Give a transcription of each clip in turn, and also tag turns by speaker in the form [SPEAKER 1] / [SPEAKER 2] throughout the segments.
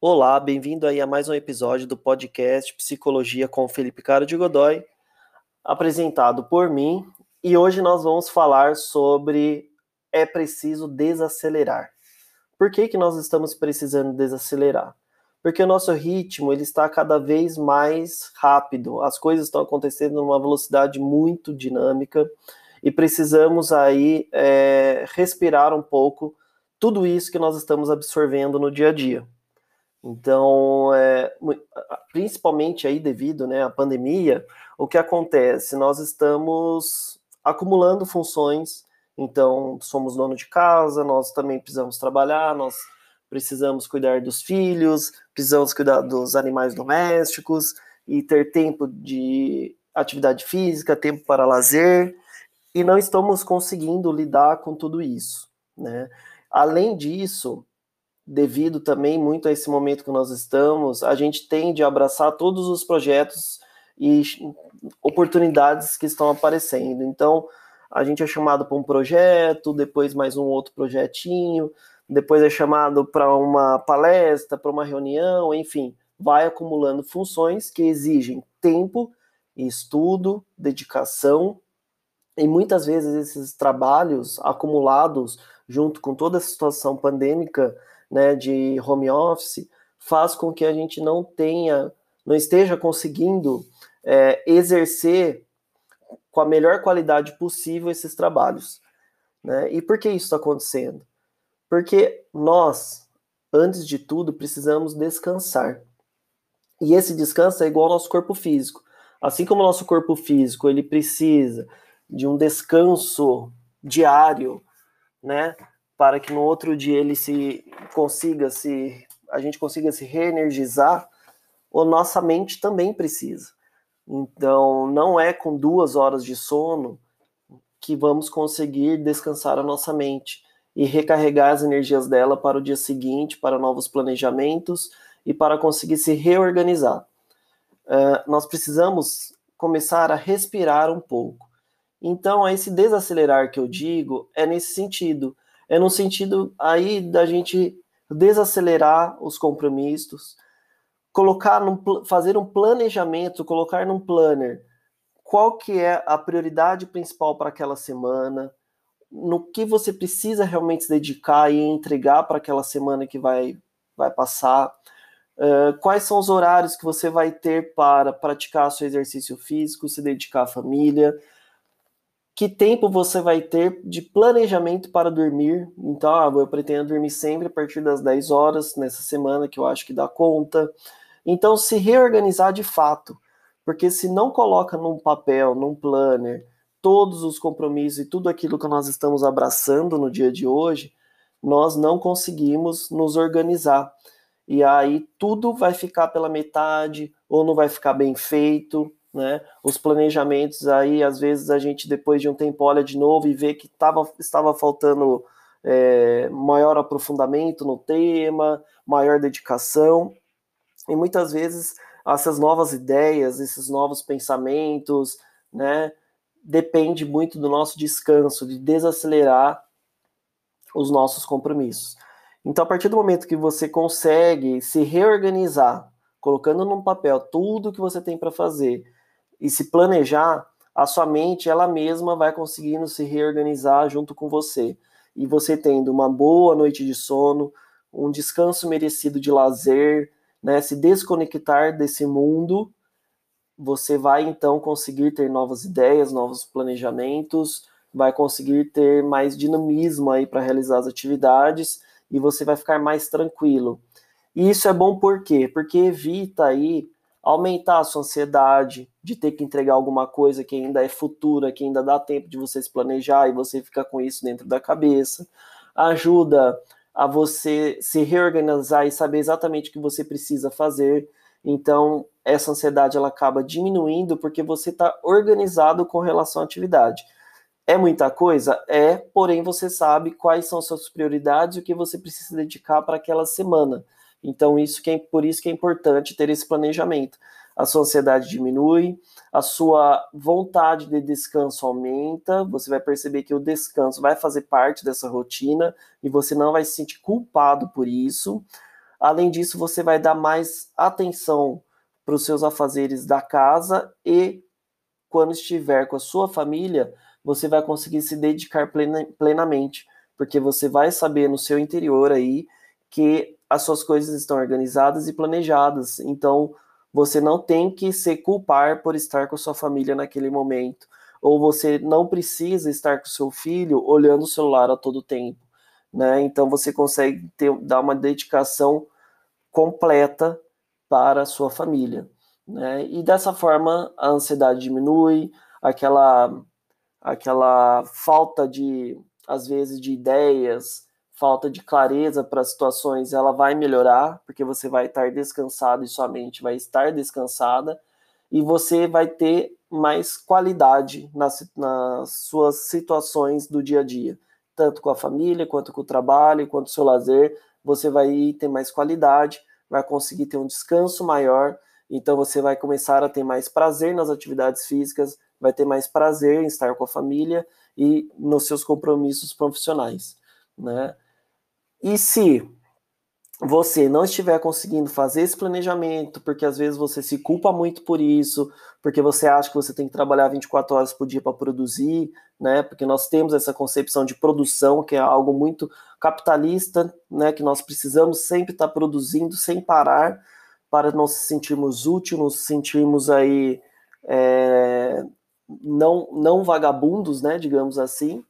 [SPEAKER 1] Olá, bem-vindo aí a mais um episódio do podcast Psicologia com Felipe Caro de Godoy, apresentado por mim, e hoje nós vamos falar sobre é preciso desacelerar. Por que, que nós estamos precisando desacelerar? Porque o nosso ritmo ele está cada vez mais rápido, as coisas estão acontecendo numa velocidade muito dinâmica e precisamos aí é, respirar um pouco tudo isso que nós estamos absorvendo no dia a dia. Então, é, principalmente aí devido né, à pandemia, o que acontece? Nós estamos acumulando funções, então somos dono de casa, nós também precisamos trabalhar, nós precisamos cuidar dos filhos, precisamos cuidar dos animais domésticos e ter tempo de atividade física, tempo para lazer, e não estamos conseguindo lidar com tudo isso, né? Além disso, devido também muito a esse momento que nós estamos, a gente tende a abraçar todos os projetos e oportunidades que estão aparecendo. Então, a gente é chamado para um projeto, depois mais um outro projetinho, depois é chamado para uma palestra, para uma reunião, enfim, vai acumulando funções que exigem tempo, estudo, dedicação, e muitas vezes esses trabalhos acumulados junto com toda a situação pandêmica né, de home office, faz com que a gente não tenha, não esteja conseguindo é, exercer com a melhor qualidade possível esses trabalhos. Né? E por que isso está acontecendo? Porque nós, antes de tudo, precisamos descansar. E esse descanso é igual ao nosso corpo físico. Assim como o nosso corpo físico ele precisa de um descanso diário, né? para que no outro dia ele se consiga se a gente consiga se reenergizar, a nossa mente também precisa. Então, não é com duas horas de sono que vamos conseguir descansar a nossa mente e recarregar as energias dela para o dia seguinte, para novos planejamentos e para conseguir se reorganizar. Uh, nós precisamos começar a respirar um pouco. Então, esse desacelerar que eu digo é nesse sentido. É no sentido aí da gente desacelerar os compromissos, colocar num, fazer um planejamento, colocar num planner qual que é a prioridade principal para aquela semana, no que você precisa realmente dedicar e entregar para aquela semana que vai, vai passar, uh, quais são os horários que você vai ter para praticar seu exercício físico, se dedicar à família, que tempo você vai ter de planejamento para dormir. Então, ah, eu pretendo dormir sempre a partir das 10 horas nessa semana, que eu acho que dá conta. Então, se reorganizar de fato, porque se não coloca num papel, num planner, todos os compromissos e tudo aquilo que nós estamos abraçando no dia de hoje, nós não conseguimos nos organizar. E aí tudo vai ficar pela metade, ou não vai ficar bem feito, né? Os planejamentos aí, às vezes a gente depois de um tempo olha de novo e vê que tava, estava faltando é, maior aprofundamento no tema, maior dedicação, e muitas vezes essas novas ideias, esses novos pensamentos, né, depende muito do nosso descanso, de desacelerar os nossos compromissos. Então, a partir do momento que você consegue se reorganizar, colocando num papel tudo que você tem para fazer, e se planejar, a sua mente ela mesma vai conseguindo se reorganizar junto com você. E você tendo uma boa noite de sono, um descanso merecido de lazer, né, se desconectar desse mundo, você vai então conseguir ter novas ideias, novos planejamentos, vai conseguir ter mais dinamismo aí para realizar as atividades e você vai ficar mais tranquilo. E isso é bom por quê? Porque evita aí aumentar a sua ansiedade de ter que entregar alguma coisa que ainda é futura, que ainda dá tempo de você se planejar e você fica com isso dentro da cabeça. Ajuda a você se reorganizar e saber exatamente o que você precisa fazer. Então, essa ansiedade ela acaba diminuindo porque você está organizado com relação à atividade. É muita coisa? É, porém você sabe quais são suas prioridades e o que você precisa dedicar para aquela semana. Então, isso que é, por isso que é importante ter esse planejamento. a sua ansiedade diminui, a sua vontade de descanso aumenta, você vai perceber que o descanso vai fazer parte dessa rotina e você não vai se sentir culpado por isso. Além disso, você vai dar mais atenção para os seus afazeres da casa e quando estiver com a sua família, você vai conseguir se dedicar plena, plenamente, porque você vai saber no seu interior aí que as suas coisas estão organizadas e planejadas. Então, você não tem que se culpar por estar com sua família naquele momento, ou você não precisa estar com seu filho olhando o celular a todo tempo, né? Então você consegue ter, dar uma dedicação completa para a sua família, né? E dessa forma a ansiedade diminui, aquela aquela falta de às vezes de ideias, falta de clareza para situações, ela vai melhorar, porque você vai estar descansado e sua mente vai estar descansada, e você vai ter mais qualidade nas, nas suas situações do dia a dia, tanto com a família, quanto com o trabalho, quanto com o seu lazer, você vai ter mais qualidade, vai conseguir ter um descanso maior, então você vai começar a ter mais prazer nas atividades físicas, vai ter mais prazer em estar com a família e nos seus compromissos profissionais, né? E se você não estiver conseguindo fazer esse planejamento, porque às vezes você se culpa muito por isso, porque você acha que você tem que trabalhar 24 horas por dia para produzir, né? Porque nós temos essa concepção de produção, que é algo muito capitalista, né? Que nós precisamos sempre estar produzindo sem parar para nos sentirmos úteis, nos sentirmos aí é, não, não vagabundos, né? Digamos assim.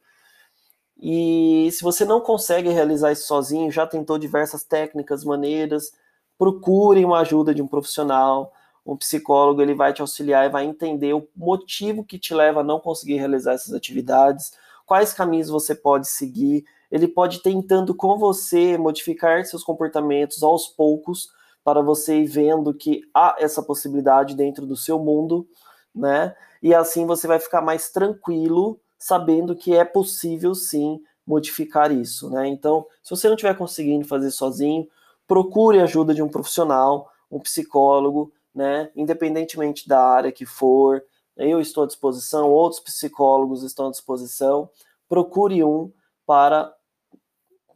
[SPEAKER 1] E se você não consegue realizar isso sozinho, já tentou diversas técnicas, maneiras, procure uma ajuda de um profissional, um psicólogo, ele vai te auxiliar e vai entender o motivo que te leva a não conseguir realizar essas atividades, quais caminhos você pode seguir. Ele pode tentando com você modificar seus comportamentos aos poucos para você ir vendo que há essa possibilidade dentro do seu mundo, né? E assim você vai ficar mais tranquilo sabendo que é possível sim modificar isso, né? Então, se você não estiver conseguindo fazer sozinho, procure a ajuda de um profissional, um psicólogo, né? Independentemente da área que for, eu estou à disposição, outros psicólogos estão à disposição. Procure um para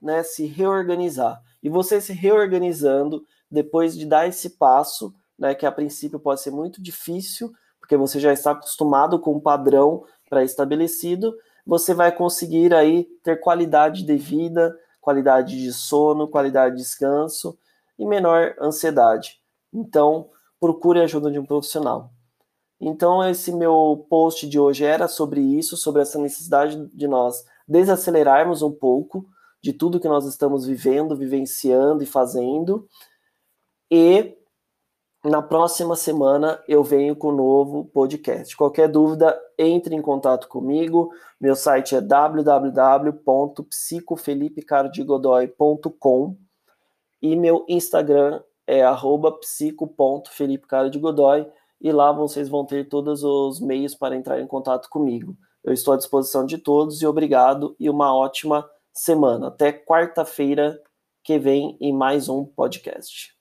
[SPEAKER 1] né, se reorganizar. E você se reorganizando, depois de dar esse passo, né, que a princípio pode ser muito difícil, porque você já está acostumado com um padrão pré-estabelecido, você vai conseguir aí ter qualidade de vida, qualidade de sono, qualidade de descanso e menor ansiedade. Então, procure a ajuda de um profissional. Então, esse meu post de hoje era sobre isso, sobre essa necessidade de nós desacelerarmos um pouco de tudo que nós estamos vivendo, vivenciando e fazendo, e na próxima semana eu venho com um novo podcast. Qualquer dúvida, entre em contato comigo. Meu site é www.psicofelipecardigodoy.com e meu Instagram é psico.felipecardigodoy e lá vocês vão ter todos os meios para entrar em contato comigo. Eu estou à disposição de todos e obrigado e uma ótima semana. Até quarta-feira que vem em mais um podcast.